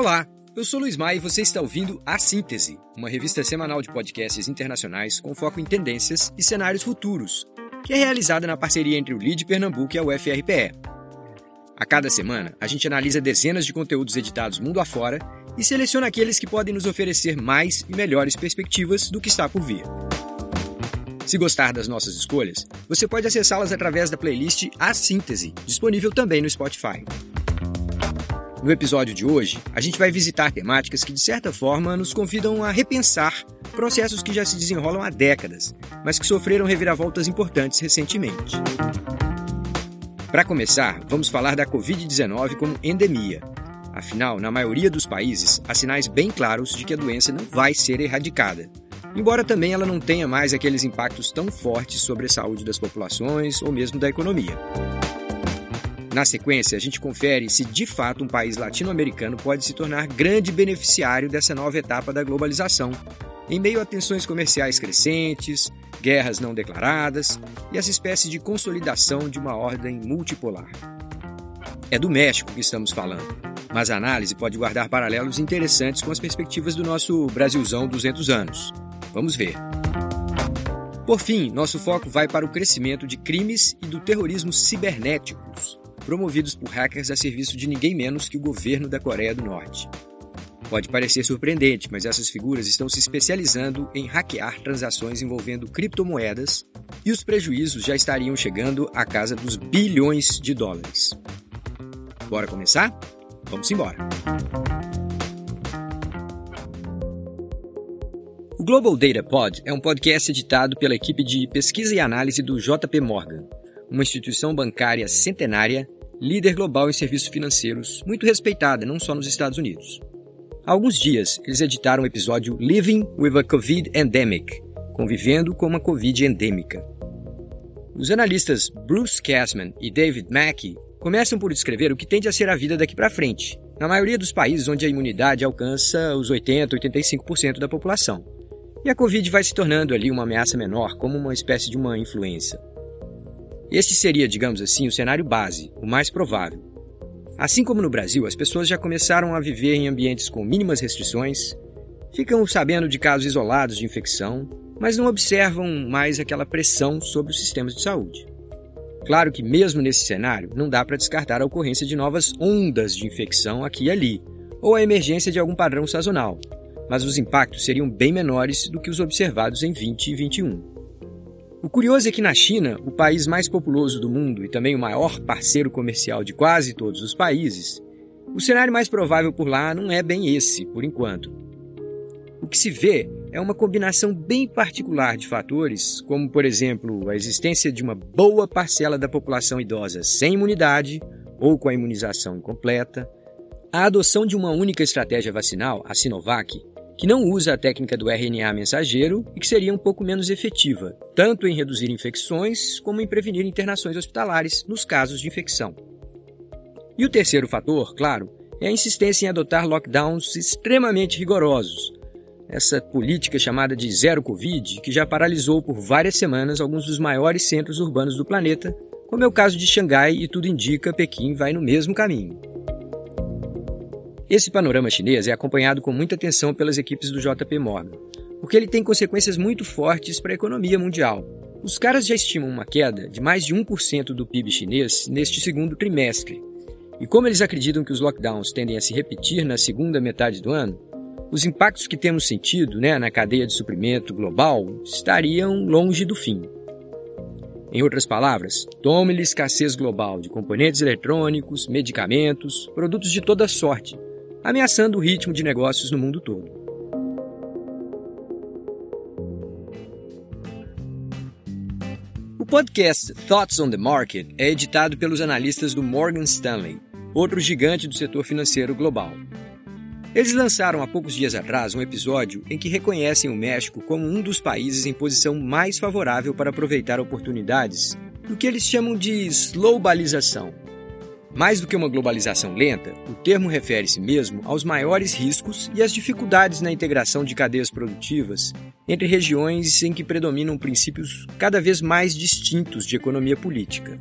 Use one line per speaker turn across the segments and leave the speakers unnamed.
Olá, eu sou Luiz Maia e você está ouvindo A Síntese, uma revista semanal de podcasts internacionais com foco em tendências e cenários futuros, que é realizada na parceria entre o LID Pernambuco e a UFRPE. A cada semana, a gente analisa dezenas de conteúdos editados mundo afora e seleciona aqueles que podem nos oferecer mais e melhores perspectivas do que está por vir. Se gostar das nossas escolhas, você pode acessá-las através da playlist A Síntese, disponível também no Spotify. No episódio de hoje, a gente vai visitar temáticas que, de certa forma, nos convidam a repensar processos que já se desenrolam há décadas, mas que sofreram reviravoltas importantes recentemente. Para começar, vamos falar da Covid-19 como endemia. Afinal, na maioria dos países, há sinais bem claros de que a doença não vai ser erradicada. Embora também ela não tenha mais aqueles impactos tão fortes sobre a saúde das populações ou mesmo da economia. Na sequência, a gente confere se de fato um país latino-americano pode se tornar grande beneficiário dessa nova etapa da globalização, em meio a tensões comerciais crescentes, guerras não declaradas e essa espécie de consolidação de uma ordem multipolar. É do México que estamos falando, mas a análise pode guardar paralelos interessantes com as perspectivas do nosso Brasilzão 200 anos. Vamos ver. Por fim, nosso foco vai para o crescimento de crimes e do terrorismo cibernéticos, promovidos por hackers a serviço de ninguém menos que o governo da Coreia do Norte. Pode parecer surpreendente, mas essas figuras estão se especializando em hackear transações envolvendo criptomoedas e os prejuízos já estariam chegando à casa dos bilhões de dólares. Bora começar? Vamos embora! O Global Data Pod é um podcast editado pela equipe de pesquisa e análise do JP Morgan, uma instituição bancária centenária, líder global em serviços financeiros, muito respeitada não só nos Estados Unidos. Há alguns dias, eles editaram o episódio Living with a COVID Endemic Convivendo com uma Covid endêmica. Os analistas Bruce Kassman e David Mackey começam por descrever o que tende a ser a vida daqui para frente, na maioria dos países onde a imunidade alcança os 80, 85% da população. E a Covid vai se tornando ali uma ameaça menor, como uma espécie de uma influenza. Este seria, digamos assim, o cenário base, o mais provável. Assim como no Brasil, as pessoas já começaram a viver em ambientes com mínimas restrições, ficam sabendo de casos isolados de infecção, mas não observam mais aquela pressão sobre os sistemas de saúde. Claro que, mesmo nesse cenário, não dá para descartar a ocorrência de novas ondas de infecção aqui e ali, ou a emergência de algum padrão sazonal, mas os impactos seriam bem menores do que os observados em 20 e 21. O curioso é que na China, o país mais populoso do mundo e também o maior parceiro comercial de quase todos os países, o cenário mais provável por lá não é bem esse, por enquanto. O que se vê é uma combinação bem particular de fatores, como, por exemplo, a existência de uma boa parcela da população idosa sem imunidade ou com a imunização incompleta, a adoção de uma única estratégia vacinal, a Sinovac, que não usa a técnica do RNA mensageiro e que seria um pouco menos efetiva, tanto em reduzir infecções como em prevenir internações hospitalares nos casos de infecção. E o terceiro fator, claro, é a insistência em adotar lockdowns extremamente rigorosos. Essa política chamada de zero Covid, que já paralisou por várias semanas alguns dos maiores centros urbanos do planeta, como é o caso de Xangai e tudo indica Pequim vai no mesmo caminho. Esse panorama chinês é acompanhado com muita atenção pelas equipes do JP Morgan, porque ele tem consequências muito fortes para a economia mundial. Os caras já estimam uma queda de mais de 1% do PIB chinês neste segundo trimestre. E como eles acreditam que os lockdowns tendem a se repetir na segunda metade do ano, os impactos que temos sentido né, na cadeia de suprimento global estariam longe do fim. Em outras palavras, tome-lhe escassez global de componentes eletrônicos, medicamentos, produtos de toda sorte, ameaçando o ritmo de negócios no mundo todo. O podcast Thoughts on the Market é editado pelos analistas do Morgan Stanley, outro gigante do setor financeiro global. Eles lançaram há poucos dias atrás um episódio em que reconhecem o México como um dos países em posição mais favorável para aproveitar oportunidades do que eles chamam de globalização, mais do que uma globalização lenta, o termo refere-se mesmo aos maiores riscos e às dificuldades na integração de cadeias produtivas entre regiões em que predominam princípios cada vez mais distintos de economia política.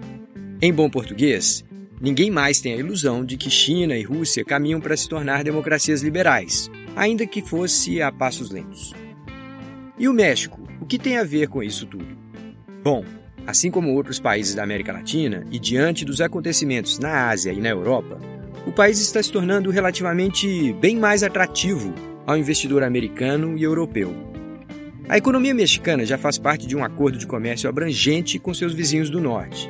Em bom português, Ninguém mais tem a ilusão de que China e Rússia caminham para se tornar democracias liberais, ainda que fosse a passos lentos. E o México? O que tem a ver com isso tudo? Bom, assim como outros países da América Latina e diante dos acontecimentos na Ásia e na Europa, o país está se tornando relativamente bem mais atrativo ao investidor americano e europeu. A economia mexicana já faz parte de um acordo de comércio abrangente com seus vizinhos do norte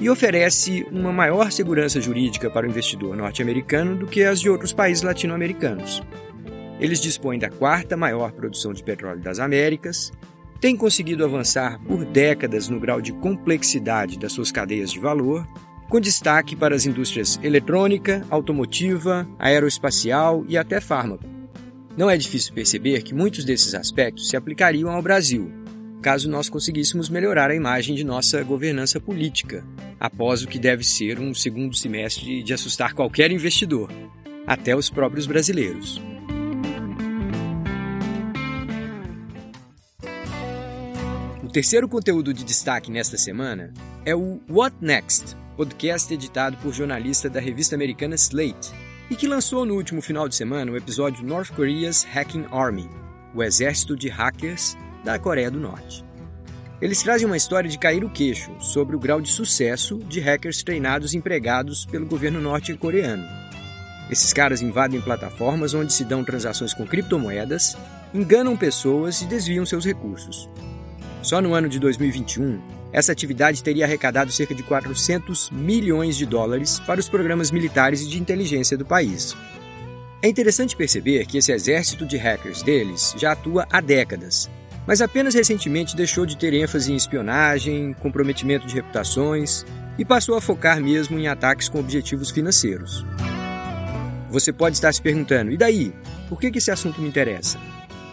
e oferece uma maior segurança jurídica para o investidor norte-americano do que as de outros países latino-americanos. Eles dispõem da quarta maior produção de petróleo das Américas, têm conseguido avançar por décadas no grau de complexidade das suas cadeias de valor com destaque para as indústrias eletrônica, automotiva, aeroespacial e até fármaco. Não é difícil perceber que muitos desses aspectos se aplicariam ao Brasil, caso nós conseguíssemos melhorar a imagem de nossa governança política, após o que deve ser um segundo semestre de assustar qualquer investidor, até os próprios brasileiros. Terceiro conteúdo de destaque nesta semana é o What Next, podcast editado por jornalista da revista americana Slate, e que lançou no último final de semana o episódio North Korea's Hacking Army, o exército de hackers da Coreia do Norte. Eles trazem uma história de cair o queixo sobre o grau de sucesso de hackers treinados e empregados pelo governo norte-coreano. Esses caras invadem plataformas onde se dão transações com criptomoedas, enganam pessoas e desviam seus recursos. Só no ano de 2021, essa atividade teria arrecadado cerca de 400 milhões de dólares para os programas militares e de inteligência do país. É interessante perceber que esse exército de hackers deles já atua há décadas, mas apenas recentemente deixou de ter ênfase em espionagem, comprometimento de reputações e passou a focar mesmo em ataques com objetivos financeiros. Você pode estar se perguntando: e daí? Por que esse assunto me interessa?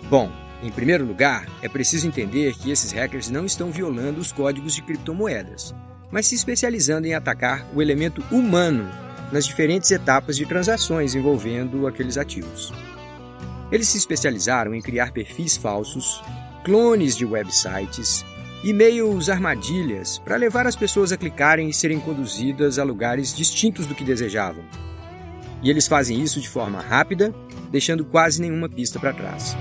Bom, em primeiro lugar, é preciso entender que esses hackers não estão violando os códigos de criptomoedas, mas se especializando em atacar o elemento humano nas diferentes etapas de transações envolvendo aqueles ativos. Eles se especializaram em criar perfis falsos, clones de websites, e-mails armadilhas para levar as pessoas a clicarem e serem conduzidas a lugares distintos do que desejavam. E eles fazem isso de forma rápida, deixando quase nenhuma pista para trás.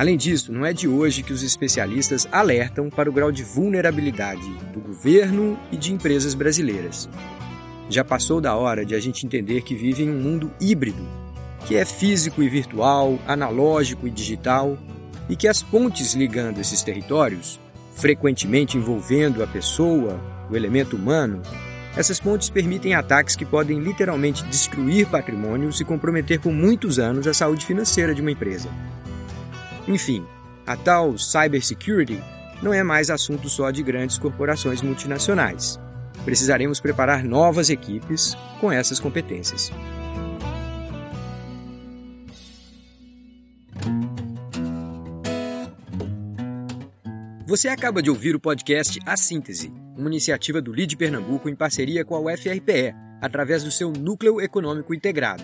Além disso, não é de hoje que os especialistas alertam para o grau de vulnerabilidade do governo e de empresas brasileiras. Já passou da hora de a gente entender que vive em um mundo híbrido, que é físico e virtual, analógico e digital, e que as pontes ligando esses territórios, frequentemente envolvendo a pessoa, o elemento humano, essas pontes permitem ataques que podem literalmente destruir patrimônios e comprometer por muitos anos a saúde financeira de uma empresa. Enfim, a tal cybersecurity não é mais assunto só de grandes corporações multinacionais. Precisaremos preparar novas equipes com essas competências. Você acaba de ouvir o podcast A Síntese, uma iniciativa do LID Pernambuco em parceria com a UFRPE, através do seu Núcleo Econômico Integrado.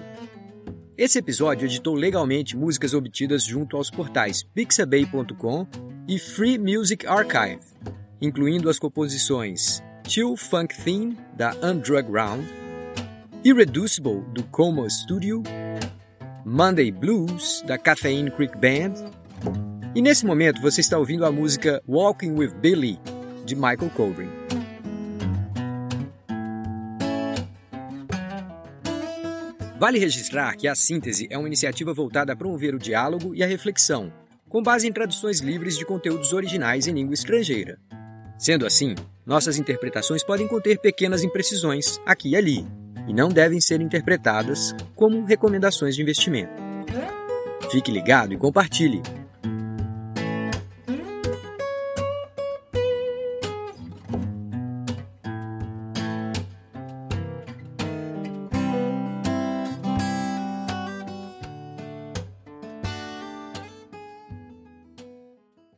Esse episódio editou legalmente músicas obtidas junto aos portais pixabay.com e Free Music Archive, incluindo as composições Chill Funk Theme, da Undrug Round, Irreducible, do Coma Studio, Monday Blues, da Caffeine Creek Band, e nesse momento você está ouvindo a música Walking with Billy, de Michael Colbrin. Vale registrar que a Síntese é uma iniciativa voltada a promover o diálogo e a reflexão, com base em traduções livres de conteúdos originais em língua estrangeira. Sendo assim, nossas interpretações podem conter pequenas imprecisões aqui e ali, e não devem ser interpretadas como recomendações de investimento. Fique ligado e compartilhe.